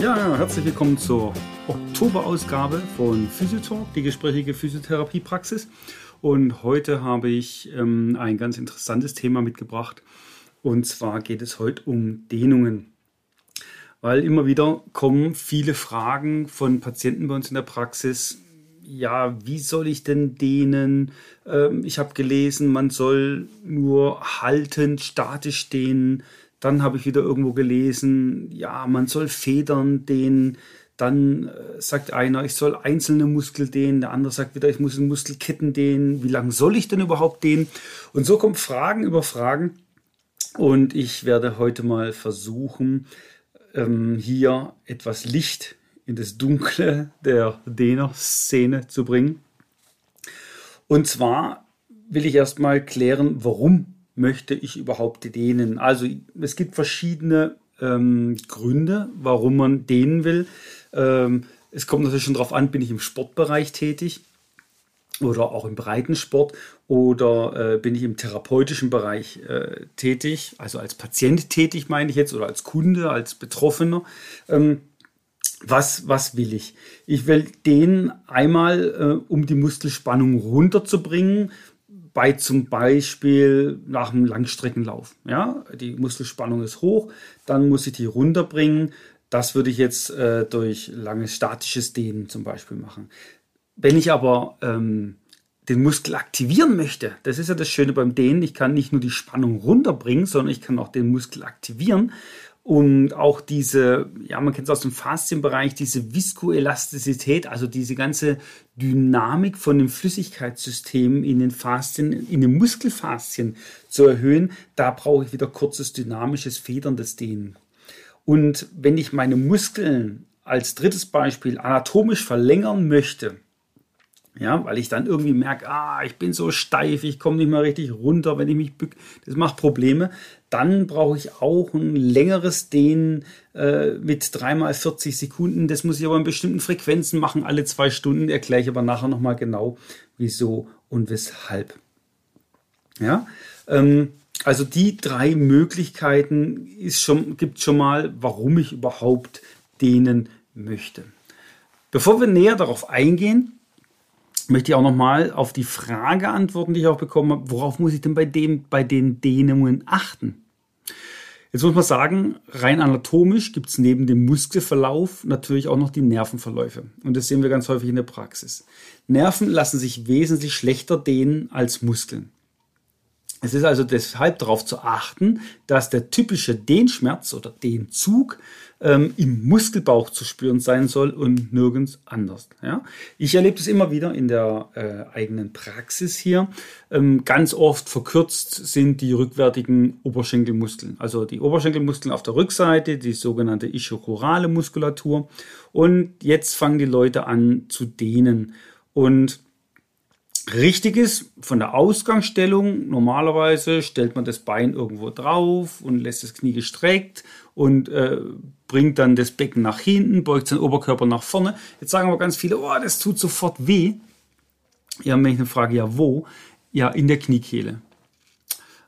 Ja, herzlich willkommen zur Oktoberausgabe von Physiotalk, die gesprächige Physiotherapiepraxis. Und heute habe ich ähm, ein ganz interessantes Thema mitgebracht. Und zwar geht es heute um Dehnungen. Weil immer wieder kommen viele Fragen von Patienten bei uns in der Praxis. Ja, wie soll ich denn dehnen? Ähm, ich habe gelesen, man soll nur haltend, statisch dehnen. Dann habe ich wieder irgendwo gelesen, ja, man soll Federn dehnen. Dann äh, sagt einer, ich soll einzelne Muskel dehnen. Der andere sagt wieder, ich muss Muskelketten dehnen. Wie lange soll ich denn überhaupt dehnen? Und so kommen Fragen über Fragen. Und ich werde heute mal versuchen, ähm, hier etwas Licht in das Dunkle der Dehner-Szene zu bringen. Und zwar will ich erstmal klären, warum möchte ich überhaupt dehnen? Also es gibt verschiedene ähm, Gründe, warum man dehnen will. Ähm, es kommt natürlich schon darauf an, bin ich im Sportbereich tätig oder auch im Breitensport oder äh, bin ich im therapeutischen Bereich äh, tätig, also als Patient tätig meine ich jetzt oder als Kunde, als Betroffener. Ähm, was, was will ich? Ich will den einmal, äh, um die Muskelspannung runterzubringen, bei zum Beispiel nach einem Langstreckenlauf. Ja, die Muskelspannung ist hoch, dann muss ich die runterbringen. Das würde ich jetzt äh, durch langes statisches Dehnen zum Beispiel machen. Wenn ich aber ähm, den Muskel aktivieren möchte, das ist ja das Schöne beim Dehnen, ich kann nicht nur die Spannung runterbringen, sondern ich kann auch den Muskel aktivieren. Und auch diese, ja, man kennt es aus dem Faszienbereich, diese Viskoelastizität, also diese ganze Dynamik von dem Flüssigkeitssystem in den Faszien, in den Muskelfaszien zu erhöhen, da brauche ich wieder kurzes, dynamisches, federndes Dehnen. Und wenn ich meine Muskeln als drittes Beispiel anatomisch verlängern möchte, ja, weil ich dann irgendwie merke, ah, ich bin so steif, ich komme nicht mehr richtig runter, wenn ich mich bück, das macht Probleme. Dann brauche ich auch ein längeres Dehnen äh, mit dreimal 40 Sekunden. Das muss ich aber in bestimmten Frequenzen machen, alle zwei Stunden. Erkläre ich aber nachher nochmal genau, wieso und weshalb. Ja, ähm, also die drei Möglichkeiten ist schon, gibt schon mal, warum ich überhaupt dehnen möchte. Bevor wir näher darauf eingehen, möchte ich auch nochmal auf die Frage antworten, die ich auch bekommen habe, worauf muss ich denn bei, dem, bei den Dehnungen achten? Jetzt muss man sagen, rein anatomisch gibt es neben dem Muskelverlauf natürlich auch noch die Nervenverläufe. Und das sehen wir ganz häufig in der Praxis. Nerven lassen sich wesentlich schlechter dehnen als Muskeln. Es ist also deshalb darauf zu achten, dass der typische Dehnschmerz oder Dehnzug ähm, im Muskelbauch zu spüren sein soll und nirgends anders. Ja? Ich erlebe das immer wieder in der äh, eigenen Praxis hier. Ähm, ganz oft verkürzt sind die rückwärtigen Oberschenkelmuskeln. Also die Oberschenkelmuskeln auf der Rückseite, die sogenannte ischiochorale Muskulatur. Und jetzt fangen die Leute an zu dehnen. Und richtig ist von der Ausgangsstellung, normalerweise stellt man das Bein irgendwo drauf und lässt das Knie gestreckt und äh, bringt dann das Becken nach hinten, beugt seinen Oberkörper nach vorne. Jetzt sagen aber ganz viele, oh, das tut sofort weh. Ja, wenn ich eine Frage, ja, wo? Ja, in der Kniekehle.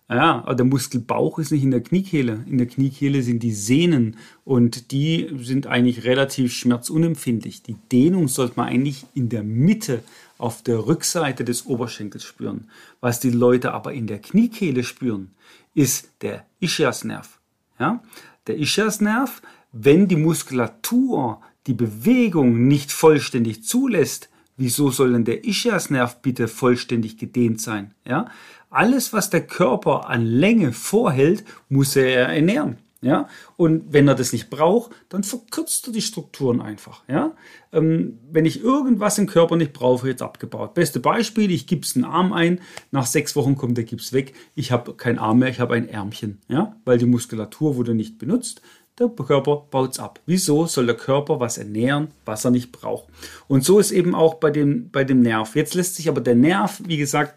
Ja, aber der Muskelbauch ist nicht in der Kniekehle. In der Kniekehle sind die Sehnen und die sind eigentlich relativ schmerzunempfindlich. Die Dehnung sollte man eigentlich in der Mitte auf der Rückseite des Oberschenkels spüren. Was die Leute aber in der Kniekehle spüren, ist der Ischiasnerv. Ja? Der Ischiasnerv, wenn die Muskulatur die Bewegung nicht vollständig zulässt, wieso soll denn der Ischiasnerv bitte vollständig gedehnt sein? Ja? Alles, was der Körper an Länge vorhält, muss er ernähren. Ja, und wenn er das nicht braucht, dann verkürzt er die Strukturen einfach. Ja, ähm, wenn ich irgendwas im Körper nicht brauche, jetzt abgebaut. Beste Beispiel: Ich gib's einen Arm ein, nach sechs Wochen kommt der Gips weg. Ich habe keinen Arm mehr, ich habe ein Ärmchen. Ja, weil die Muskulatur wurde nicht benutzt. der Körper baut es ab. Wieso soll der Körper was ernähren, was er nicht braucht? Und so ist eben auch bei dem, bei dem Nerv. Jetzt lässt sich aber der Nerv, wie gesagt,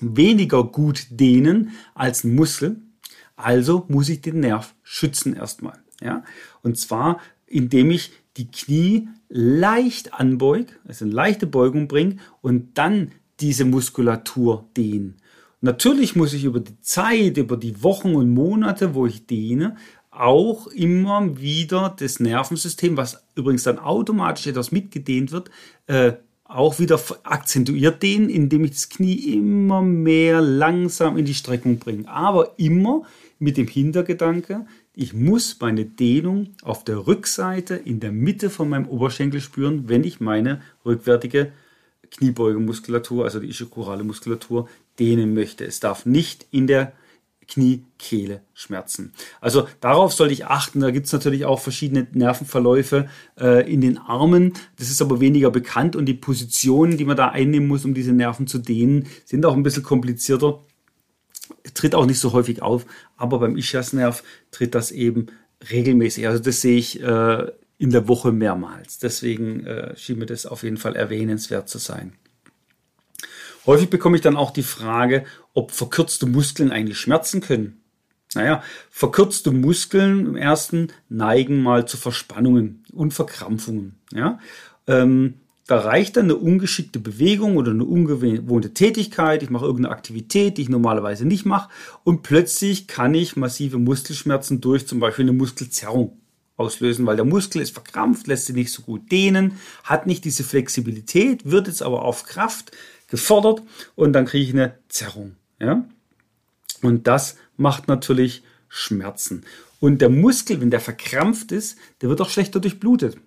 weniger gut dehnen als ein Muskel. Also muss ich den Nerv schützen erstmal. Ja? Und zwar, indem ich die Knie leicht anbeug, also eine leichte Beugung bringe und dann diese Muskulatur dehnen. Natürlich muss ich über die Zeit, über die Wochen und Monate, wo ich dehne, auch immer wieder das Nervensystem, was übrigens dann automatisch etwas mitgedehnt wird, äh, auch wieder akzentuiert dehnen, indem ich das Knie immer mehr langsam in die Streckung bringe. Aber immer mit dem Hintergedanke, ich muss meine Dehnung auf der Rückseite in der Mitte von meinem Oberschenkel spüren, wenn ich meine rückwärtige Kniebeugemuskulatur, also die ischikurale Muskulatur, dehnen möchte. Es darf nicht in der Kniekehle schmerzen. Also darauf sollte ich achten. Da gibt es natürlich auch verschiedene Nervenverläufe äh, in den Armen. Das ist aber weniger bekannt und die Positionen, die man da einnehmen muss, um diese Nerven zu dehnen, sind auch ein bisschen komplizierter. Tritt auch nicht so häufig auf, aber beim Ischiasnerv tritt das eben regelmäßig. Also das sehe ich äh, in der Woche mehrmals. Deswegen äh, schien mir das auf jeden Fall erwähnenswert zu sein. Häufig bekomme ich dann auch die Frage, ob verkürzte Muskeln eigentlich schmerzen können. Naja, verkürzte Muskeln im ersten neigen mal zu Verspannungen und Verkrampfungen. Ja? Ähm, da reicht dann eine ungeschickte Bewegung oder eine ungewohnte Tätigkeit. Ich mache irgendeine Aktivität, die ich normalerweise nicht mache. Und plötzlich kann ich massive Muskelschmerzen durch zum Beispiel eine Muskelzerrung auslösen, weil der Muskel ist verkrampft, lässt sich nicht so gut dehnen, hat nicht diese Flexibilität, wird jetzt aber auf Kraft gefordert und dann kriege ich eine Zerrung. Ja? Und das macht natürlich Schmerzen. Und der Muskel, wenn der verkrampft ist, der wird auch schlechter durchblutet.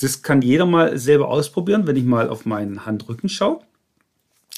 Das kann jeder mal selber ausprobieren, wenn ich mal auf meinen Handrücken schaue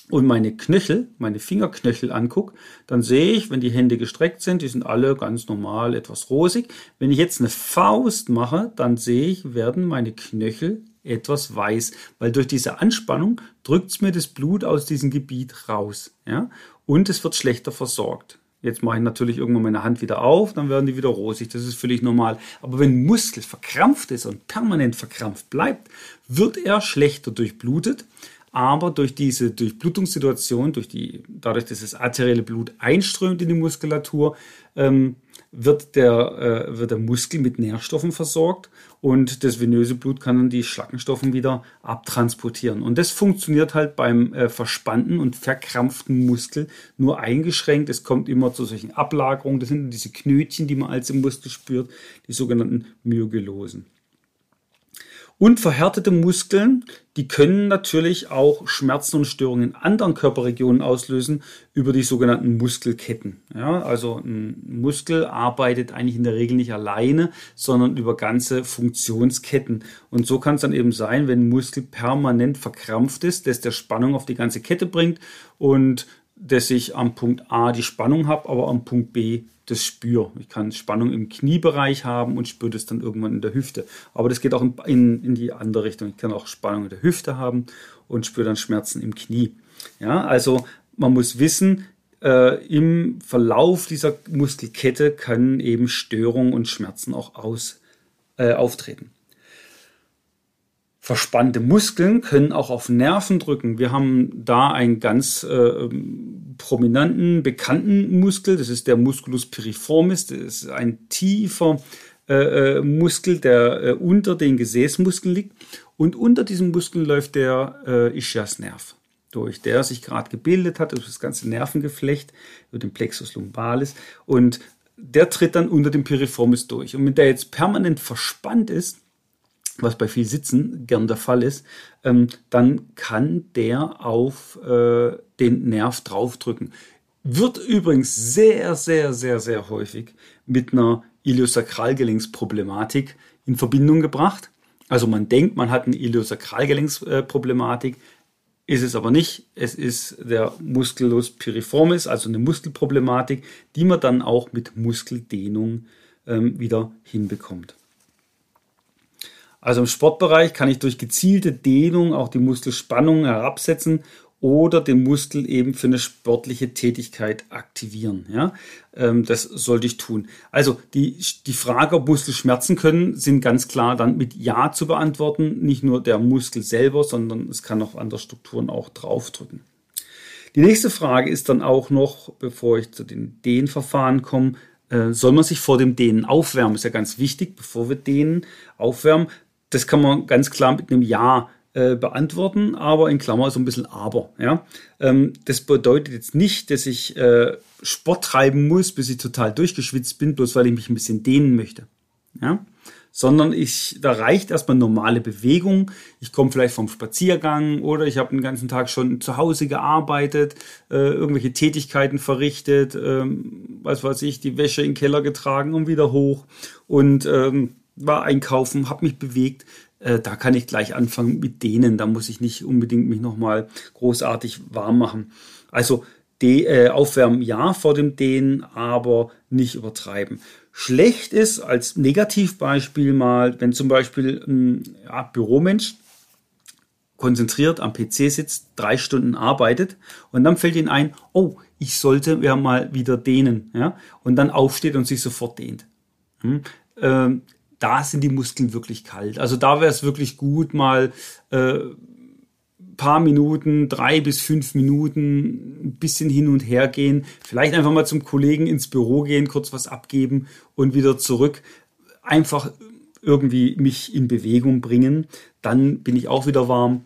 und meine Knöchel, meine Fingerknöchel angucke, dann sehe ich, wenn die Hände gestreckt sind, die sind alle ganz normal etwas rosig. Wenn ich jetzt eine Faust mache, dann sehe ich, werden meine Knöchel etwas weiß, weil durch diese Anspannung drückt es mir das Blut aus diesem Gebiet raus. Ja? Und es wird schlechter versorgt. Jetzt mache ich natürlich irgendwann meine Hand wieder auf, dann werden die wieder rosig. Das ist völlig normal. Aber wenn Muskel verkrampft ist und permanent verkrampft bleibt, wird er schlechter durchblutet. Aber durch diese Durchblutungssituation, durch die, dadurch, dass das arterielle Blut einströmt in die Muskulatur, ähm, wird der, äh, wird der Muskel mit Nährstoffen versorgt und das venöse Blut kann dann die Schlackenstoffen wieder abtransportieren. Und das funktioniert halt beim äh, verspannten und verkrampften Muskel nur eingeschränkt. Es kommt immer zu solchen Ablagerungen. Das sind diese Knötchen, die man als im Muskel spürt, die sogenannten Myogelosen. Und verhärtete Muskeln, die können natürlich auch Schmerzen und Störungen in anderen Körperregionen auslösen über die sogenannten Muskelketten. Ja, also ein Muskel arbeitet eigentlich in der Regel nicht alleine, sondern über ganze Funktionsketten. Und so kann es dann eben sein, wenn ein Muskel permanent verkrampft ist, dass der Spannung auf die ganze Kette bringt und dass ich am Punkt A die Spannung habe, aber am Punkt B das spüre. Ich kann Spannung im Kniebereich haben und spüre das dann irgendwann in der Hüfte. Aber das geht auch in, in, in die andere Richtung. Ich kann auch Spannung in der Hüfte haben und spüre dann Schmerzen im Knie. Ja, also man muss wissen, äh, im Verlauf dieser Muskelkette können eben Störungen und Schmerzen auch aus, äh, auftreten. Verspannte Muskeln können auch auf Nerven drücken. Wir haben da einen ganz äh, prominenten, bekannten Muskel. Das ist der Musculus piriformis. Das ist ein tiefer äh, äh, Muskel, der äh, unter den Gesäßmuskeln liegt. Und unter diesem Muskel läuft der äh, Ischiasnerv durch, der sich gerade gebildet hat, durch das ganze Nervengeflecht, über den Plexus lumbalis. Und der tritt dann unter dem Piriformis durch. Und wenn der jetzt permanent verspannt ist, was bei viel Sitzen gern der Fall ist, ähm, dann kann der auf äh, den Nerv draufdrücken. Wird übrigens sehr, sehr, sehr, sehr häufig mit einer Iliosakralgelenksproblematik in Verbindung gebracht. Also man denkt, man hat eine Iliosakralgelenksproblematik, ist es aber nicht. Es ist der Musculus piriformis, also eine Muskelproblematik, die man dann auch mit Muskeldehnung ähm, wieder hinbekommt. Also im Sportbereich kann ich durch gezielte Dehnung auch die Muskelspannung herabsetzen oder den Muskel eben für eine sportliche Tätigkeit aktivieren. Ja, ähm, das sollte ich tun. Also die, die Frage, ob Muskel schmerzen können, sind ganz klar dann mit Ja zu beantworten. Nicht nur der Muskel selber, sondern es kann auch andere Strukturen auch draufdrücken. Die nächste Frage ist dann auch noch, bevor ich zu den Dehnverfahren komme, äh, soll man sich vor dem Dehnen aufwärmen? Ist ja ganz wichtig, bevor wir dehnen, aufwärmen. Das kann man ganz klar mit einem Ja äh, beantworten, aber in Klammer so ein bisschen aber. Ja? Ähm, das bedeutet jetzt nicht, dass ich äh, Sport treiben muss, bis ich total durchgeschwitzt bin, bloß weil ich mich ein bisschen dehnen möchte. Ja? Sondern ich, da reicht erstmal normale Bewegung. Ich komme vielleicht vom Spaziergang oder ich habe den ganzen Tag schon zu Hause gearbeitet, äh, irgendwelche Tätigkeiten verrichtet, ähm, was weiß ich, die Wäsche in den Keller getragen und wieder hoch und ähm, war einkaufen, habe mich bewegt. Äh, da kann ich gleich anfangen mit denen. Da muss ich nicht unbedingt mich nochmal großartig warm machen. Also de, äh, aufwärmen ja vor dem Dehnen, aber nicht übertreiben. Schlecht ist als Negativbeispiel mal, wenn zum Beispiel ein ja, Büromensch konzentriert am PC sitzt, drei Stunden arbeitet und dann fällt ihm ein, oh, ich sollte ja mal wieder dehnen, ja, und dann aufsteht und sich sofort dehnt. Hm? Ähm, da sind die Muskeln wirklich kalt. Also da wäre es wirklich gut, mal äh, paar Minuten, drei bis fünf Minuten, ein bisschen hin und her gehen, vielleicht einfach mal zum Kollegen ins Büro gehen, kurz was abgeben und wieder zurück. Einfach irgendwie mich in Bewegung bringen. Dann bin ich auch wieder warm.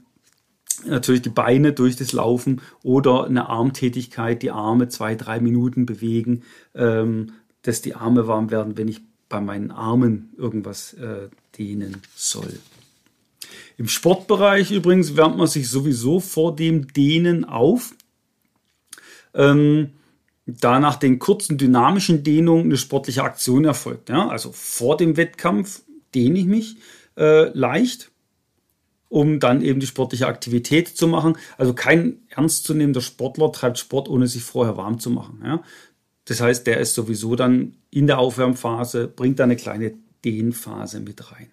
Natürlich die Beine durch das Laufen oder eine Armtätigkeit, die Arme zwei, drei Minuten bewegen, ähm, dass die Arme warm werden, wenn ich bei meinen Armen irgendwas äh, dehnen soll. Im Sportbereich übrigens wärmt man sich sowieso vor dem Dehnen auf. Ähm, da nach den kurzen dynamischen Dehnungen eine sportliche Aktion erfolgt. Ja? Also vor dem Wettkampf dehne ich mich äh, leicht, um dann eben die sportliche Aktivität zu machen. Also kein ernstzunehmender Sportler treibt Sport, ohne sich vorher warm zu machen. Ja? Das heißt, der ist sowieso dann in der Aufwärmphase, bringt da eine kleine Dehnphase mit rein.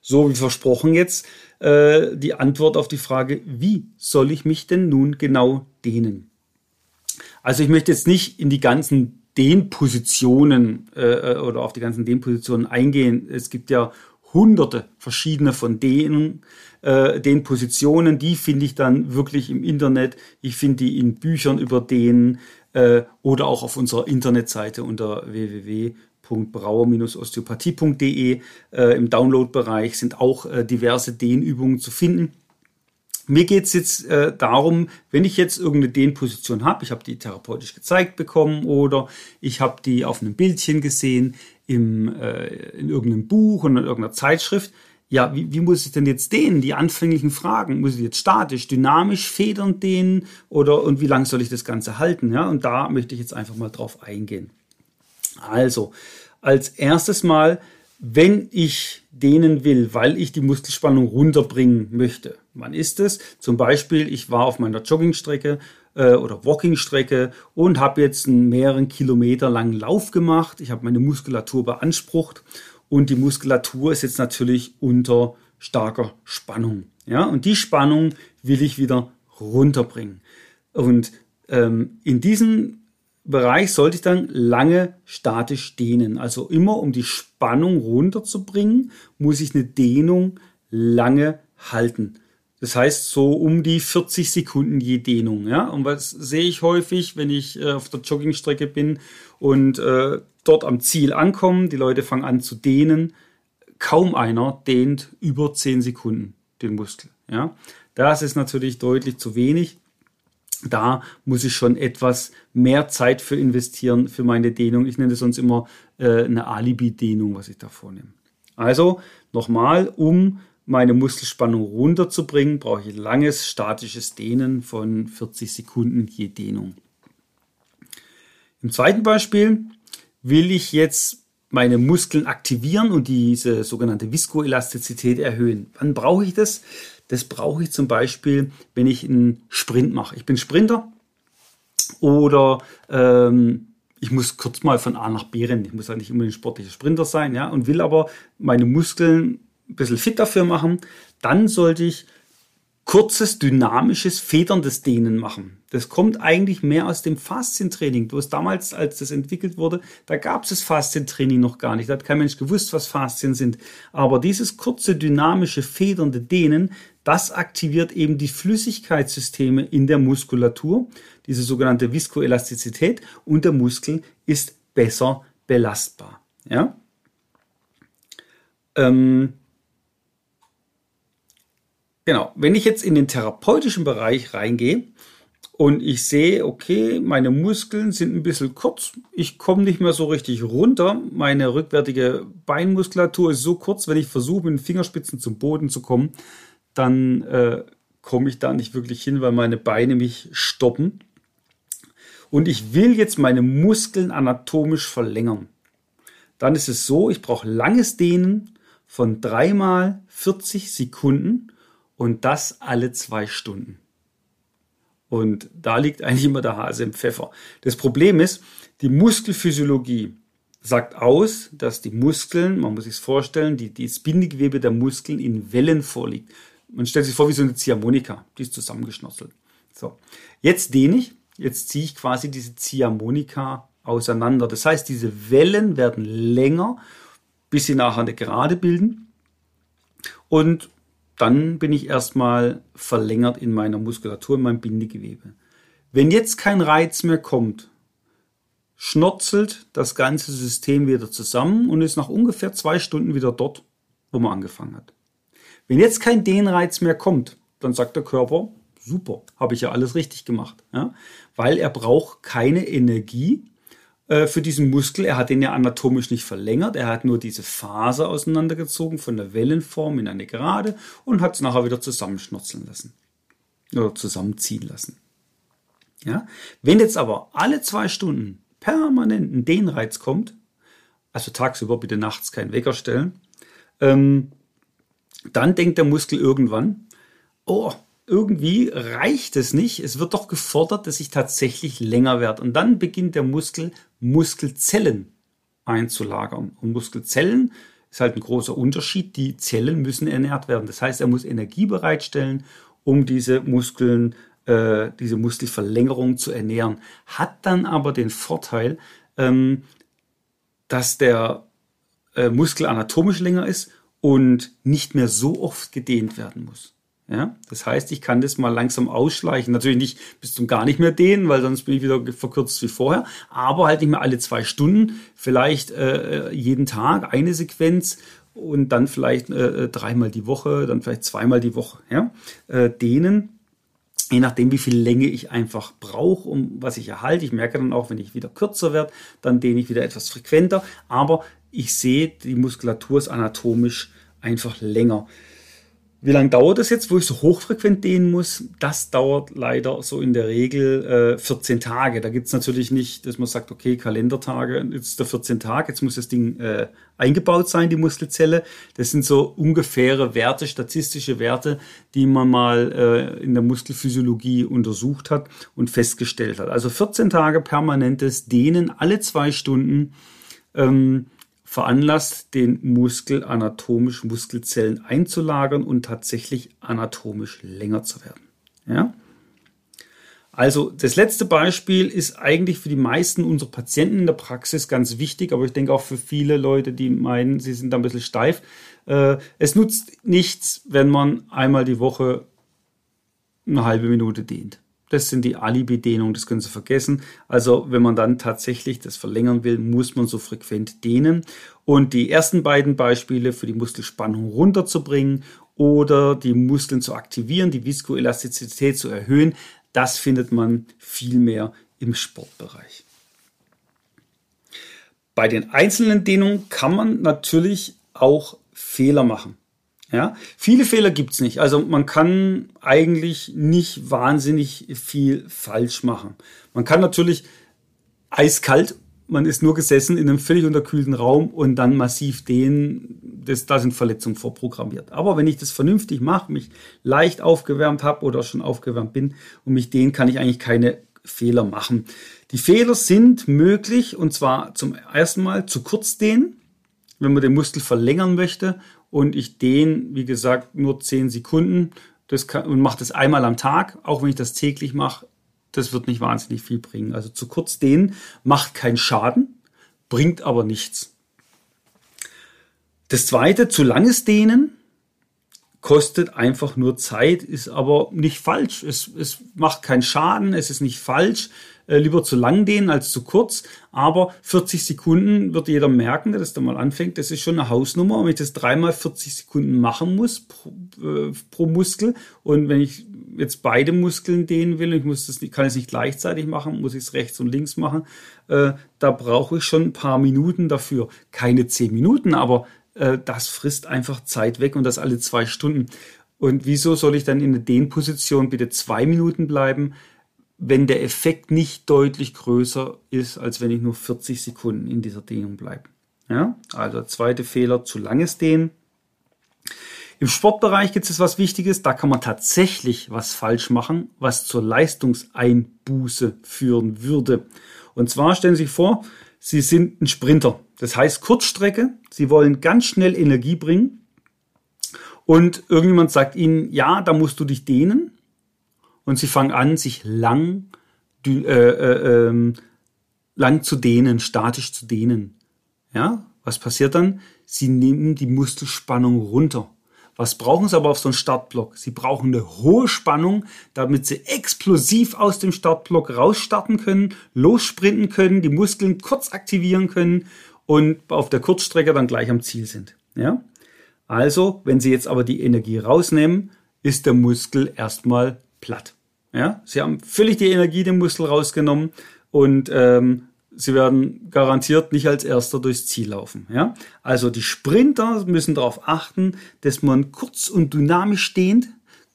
So wie versprochen jetzt äh, die Antwort auf die Frage, wie soll ich mich denn nun genau dehnen? Also ich möchte jetzt nicht in die ganzen Dehnpositionen äh, oder auf die ganzen Dehnpositionen eingehen. Es gibt ja hunderte verschiedene von denen, äh, den Positionen, die finde ich dann wirklich im Internet. Ich finde die in Büchern über den äh, oder auch auf unserer Internetseite unter www.brauer-osteopathie.de. Äh, Im Download-Bereich sind auch äh, diverse Dehnübungen zu finden. Mir geht's jetzt äh, darum, wenn ich jetzt irgendeine Dehnposition habe, ich habe die therapeutisch gezeigt bekommen oder ich habe die auf einem Bildchen gesehen im, äh, in irgendeinem Buch oder in irgendeiner Zeitschrift, ja, wie, wie muss ich denn jetzt dehnen? Die anfänglichen Fragen. Muss ich jetzt statisch, dynamisch, federnd dehnen? Oder, und wie lange soll ich das Ganze halten? Ja, und da möchte ich jetzt einfach mal drauf eingehen. Also, als erstes Mal, wenn ich dehnen will, weil ich die Muskelspannung runterbringen möchte. Wann ist es? Zum Beispiel, ich war auf meiner Joggingstrecke äh, oder Walkingstrecke und habe jetzt einen mehreren Kilometer langen Lauf gemacht. Ich habe meine Muskulatur beansprucht und die Muskulatur ist jetzt natürlich unter starker Spannung. Ja, und die Spannung will ich wieder runterbringen. Und ähm, in diesem Bereich sollte ich dann lange statisch dehnen. Also immer um die Spannung runterzubringen, muss ich eine Dehnung lange halten. Das heißt so um die 40 Sekunden je Dehnung. Ja? Und was sehe ich häufig, wenn ich äh, auf der Joggingstrecke bin und äh, dort am Ziel ankommen, die Leute fangen an zu dehnen. Kaum einer dehnt über 10 Sekunden den Muskel. Ja? Das ist natürlich deutlich zu wenig. Da muss ich schon etwas mehr Zeit für investieren für meine Dehnung. Ich nenne das sonst immer äh, eine Alibi-Dehnung, was ich da vornehme. Also nochmal, um meine Muskelspannung runterzubringen, brauche ich langes statisches Dehnen von 40 Sekunden je Dehnung. Im zweiten Beispiel will ich jetzt meine Muskeln aktivieren und diese sogenannte Viskoelastizität erhöhen. Wann brauche ich das? Das brauche ich zum Beispiel, wenn ich einen Sprint mache. Ich bin Sprinter oder ähm, ich muss kurz mal von A nach B rennen. Ich muss ja nicht immer ein sportlicher Sprinter sein, ja, und will aber meine Muskeln ein bisschen fit dafür machen. Dann sollte ich kurzes, dynamisches, federndes Dehnen machen. Das kommt eigentlich mehr aus dem Faszientraining. Hast damals, als das entwickelt wurde, da gab es das Faszientraining noch gar nicht. Da hat kein Mensch gewusst, was Faszien sind. Aber dieses kurze, dynamische, federnde Dehnen, das aktiviert eben die Flüssigkeitssysteme in der Muskulatur, diese sogenannte Viskoelastizität, und der Muskel ist besser belastbar. Ja? Ähm, Genau, wenn ich jetzt in den therapeutischen Bereich reingehe und ich sehe, okay, meine Muskeln sind ein bisschen kurz, ich komme nicht mehr so richtig runter, meine rückwärtige Beinmuskulatur ist so kurz, wenn ich versuche, mit den Fingerspitzen zum Boden zu kommen, dann äh, komme ich da nicht wirklich hin, weil meine Beine mich stoppen. Und ich will jetzt meine Muskeln anatomisch verlängern. Dann ist es so, ich brauche langes Dehnen von dreimal 40 Sekunden und das alle zwei Stunden. Und da liegt eigentlich immer der Hase im Pfeffer. Das Problem ist, die Muskelphysiologie sagt aus, dass die Muskeln, man muss sich vorstellen, die, das Bindegewebe der Muskeln in Wellen vorliegt. Man stellt sich vor wie so eine Ziehharmonika, die ist zusammengeschnotzelt. So, jetzt dehne ich, jetzt ziehe ich quasi diese Ziehharmonika auseinander. Das heißt, diese Wellen werden länger, bis sie nachher eine Gerade bilden. Und dann bin ich erstmal verlängert in meiner Muskulatur, in meinem Bindegewebe. Wenn jetzt kein Reiz mehr kommt, schnotzelt das ganze System wieder zusammen und ist nach ungefähr zwei Stunden wieder dort, wo man angefangen hat. Wenn jetzt kein Dehnreiz mehr kommt, dann sagt der Körper, super, habe ich ja alles richtig gemacht, ja? weil er braucht keine Energie, äh, für diesen Muskel. Er hat den ja anatomisch nicht verlängert. Er hat nur diese Faser auseinandergezogen von der Wellenform in eine Gerade und hat es nachher wieder zusammenschnurzeln lassen. Oder zusammenziehen lassen. Ja? Wenn jetzt aber alle zwei Stunden permanent ein Dehnreiz kommt, also tagsüber bitte nachts keinen Wecker stellen, ähm, dann denkt der Muskel irgendwann, oh, irgendwie reicht es nicht. Es wird doch gefordert, dass ich tatsächlich länger werde. Und dann beginnt der Muskel, Muskelzellen einzulagern. Und Muskelzellen ist halt ein großer Unterschied. Die Zellen müssen ernährt werden. Das heißt, er muss Energie bereitstellen, um diese Muskeln, äh, diese Muskelverlängerung zu ernähren. Hat dann aber den Vorteil, ähm, dass der äh, Muskel anatomisch länger ist und nicht mehr so oft gedehnt werden muss. Ja, das heißt, ich kann das mal langsam ausschleichen. Natürlich nicht bis zum gar nicht mehr dehnen, weil sonst bin ich wieder verkürzt wie vorher. Aber halt nicht mehr alle zwei Stunden, vielleicht äh, jeden Tag eine Sequenz und dann vielleicht äh, dreimal die Woche, dann vielleicht zweimal die Woche. Ja, äh, dehnen. Je nachdem, wie viel Länge ich einfach brauche, um was ich erhalte. Ich merke dann auch, wenn ich wieder kürzer werde, dann dehne ich wieder etwas frequenter. Aber ich sehe, die Muskulatur ist anatomisch einfach länger. Wie lange dauert das jetzt, wo ich so hochfrequent dehnen muss? Das dauert leider so in der Regel äh, 14 Tage. Da gibt's natürlich nicht, dass man sagt, okay, Kalendertage, jetzt ist der 14 Tag, jetzt muss das Ding äh, eingebaut sein, die Muskelzelle. Das sind so ungefähre Werte, statistische Werte, die man mal äh, in der Muskelphysiologie untersucht hat und festgestellt hat. Also 14 Tage permanentes Dehnen alle zwei Stunden. Ähm, veranlasst, den Muskel anatomisch Muskelzellen einzulagern und tatsächlich anatomisch länger zu werden. Ja? Also das letzte Beispiel ist eigentlich für die meisten unserer Patienten in der Praxis ganz wichtig, aber ich denke auch für viele Leute, die meinen, sie sind da ein bisschen steif. Äh, es nutzt nichts, wenn man einmal die Woche eine halbe Minute dehnt. Das sind die Alibi-Dehnungen, das können Sie vergessen. Also wenn man dann tatsächlich das verlängern will, muss man so frequent dehnen. Und die ersten beiden Beispiele für die Muskelspannung runterzubringen oder die Muskeln zu aktivieren, die Viskoelastizität zu erhöhen, das findet man viel mehr im Sportbereich. Bei den einzelnen Dehnungen kann man natürlich auch Fehler machen. Ja, viele Fehler gibt's nicht. Also man kann eigentlich nicht wahnsinnig viel falsch machen. Man kann natürlich eiskalt, man ist nur gesessen in einem völlig unterkühlten Raum und dann massiv dehnen, das, da sind Verletzungen vorprogrammiert. Aber wenn ich das vernünftig mache, mich leicht aufgewärmt habe oder schon aufgewärmt bin und mich dehnen, kann ich eigentlich keine Fehler machen. Die Fehler sind möglich und zwar zum ersten Mal zu kurz dehnen, wenn man den Muskel verlängern möchte und ich dehne, wie gesagt, nur 10 Sekunden das kann, und mache das einmal am Tag, auch wenn ich das täglich mache, das wird nicht wahnsinnig viel bringen. Also zu kurz dehnen macht keinen Schaden, bringt aber nichts. Das zweite, zu langes Dehnen kostet einfach nur Zeit, ist aber nicht falsch. Es, es macht keinen Schaden, es ist nicht falsch. Äh, lieber zu lang dehnen als zu kurz. Aber 40 Sekunden wird jeder merken, der das da mal anfängt. Das ist schon eine Hausnummer. Wenn ich das dreimal 40 Sekunden machen muss pro, äh, pro Muskel und wenn ich jetzt beide Muskeln dehnen will, ich muss das, kann es nicht gleichzeitig machen, muss ich es rechts und links machen, äh, da brauche ich schon ein paar Minuten dafür. Keine zehn Minuten, aber äh, das frisst einfach Zeit weg und das alle zwei Stunden. Und wieso soll ich dann in der Dehnposition bitte zwei Minuten bleiben, wenn der Effekt nicht deutlich größer ist, als wenn ich nur 40 Sekunden in dieser Dehnung bleibe? Ja, also zweite Fehler, zu langes Dehnen. Im Sportbereich gibt es was Wichtiges, da kann man tatsächlich was falsch machen, was zur Leistungseinbuße führen würde. Und zwar stellen Sie sich vor, Sie sind ein Sprinter. Das heißt Kurzstrecke. Sie wollen ganz schnell Energie bringen. Und irgendjemand sagt Ihnen, ja, da musst du dich dehnen. Und Sie fangen an, sich lang, äh, äh, äh, lang zu dehnen, statisch zu dehnen. Ja, was passiert dann? Sie nehmen die Muskelspannung runter. Was brauchen Sie aber auf so einem Startblock? Sie brauchen eine hohe Spannung, damit Sie explosiv aus dem Startblock rausstarten können, lossprinten können, die Muskeln kurz aktivieren können und auf der Kurzstrecke dann gleich am Ziel sind. Ja? Also, wenn Sie jetzt aber die Energie rausnehmen, ist der Muskel erstmal platt. Ja? Sie haben völlig die Energie dem Muskel rausgenommen und ähm, sie werden garantiert nicht als Erster durchs Ziel laufen. Ja? Also die Sprinter müssen darauf achten, dass man kurz und dynamisch stehend,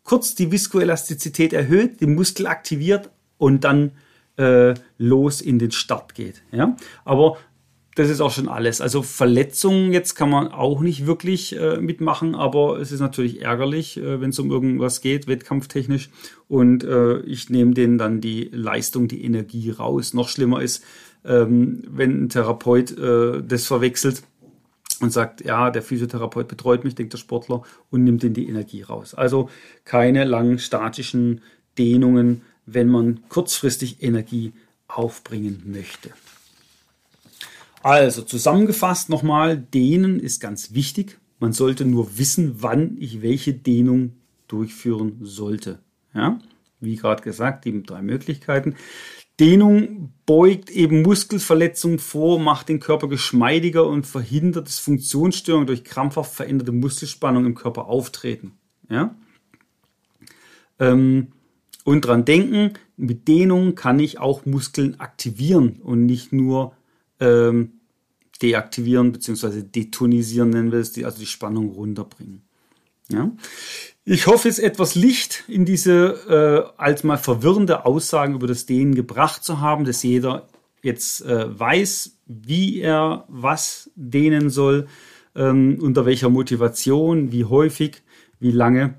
kurz die Viskoelastizität erhöht, den Muskel aktiviert und dann äh, los in den Start geht. Ja? Aber das ist auch schon alles. Also Verletzungen jetzt kann man auch nicht wirklich äh, mitmachen, aber es ist natürlich ärgerlich, äh, wenn es um irgendwas geht, wettkampftechnisch. Und äh, ich nehme denen dann die Leistung, die Energie raus. Noch schlimmer ist, ähm, wenn ein Therapeut äh, das verwechselt und sagt, ja, der Physiotherapeut betreut mich, denkt der Sportler, und nimmt ihm die Energie raus. Also keine langen statischen Dehnungen, wenn man kurzfristig Energie aufbringen möchte. Also zusammengefasst nochmal, Dehnen ist ganz wichtig. Man sollte nur wissen, wann ich welche Dehnung durchführen sollte. Ja? Wie gerade gesagt, die drei Möglichkeiten. Dehnung beugt eben Muskelverletzungen vor, macht den Körper geschmeidiger und verhindert, dass Funktionsstörungen durch krampfhaft veränderte Muskelspannung im Körper auftreten. Ja? Ähm, und dran denken, mit Dehnung kann ich auch Muskeln aktivieren und nicht nur ähm, deaktivieren bzw. detonisieren, nennen wir es, die, also die Spannung runterbringen. Ja? Ich hoffe, jetzt etwas Licht in diese äh, als mal verwirrende Aussagen über das Dehnen gebracht zu haben, dass jeder jetzt äh, weiß, wie er was dehnen soll, ähm, unter welcher Motivation, wie häufig, wie lange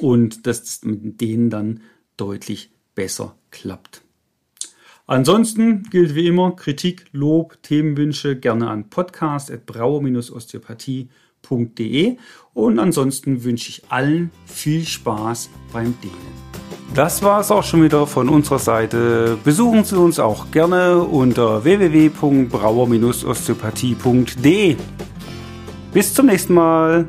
und dass das mit denen dann deutlich besser klappt. Ansonsten gilt wie immer Kritik, Lob, Themenwünsche gerne an podcast.brauer-osteopathie.de und ansonsten wünsche ich allen viel Spaß beim Dehnen. Das war es auch schon wieder von unserer Seite. Besuchen Sie uns auch gerne unter www.brauer-osteopathie.de. Bis zum nächsten Mal.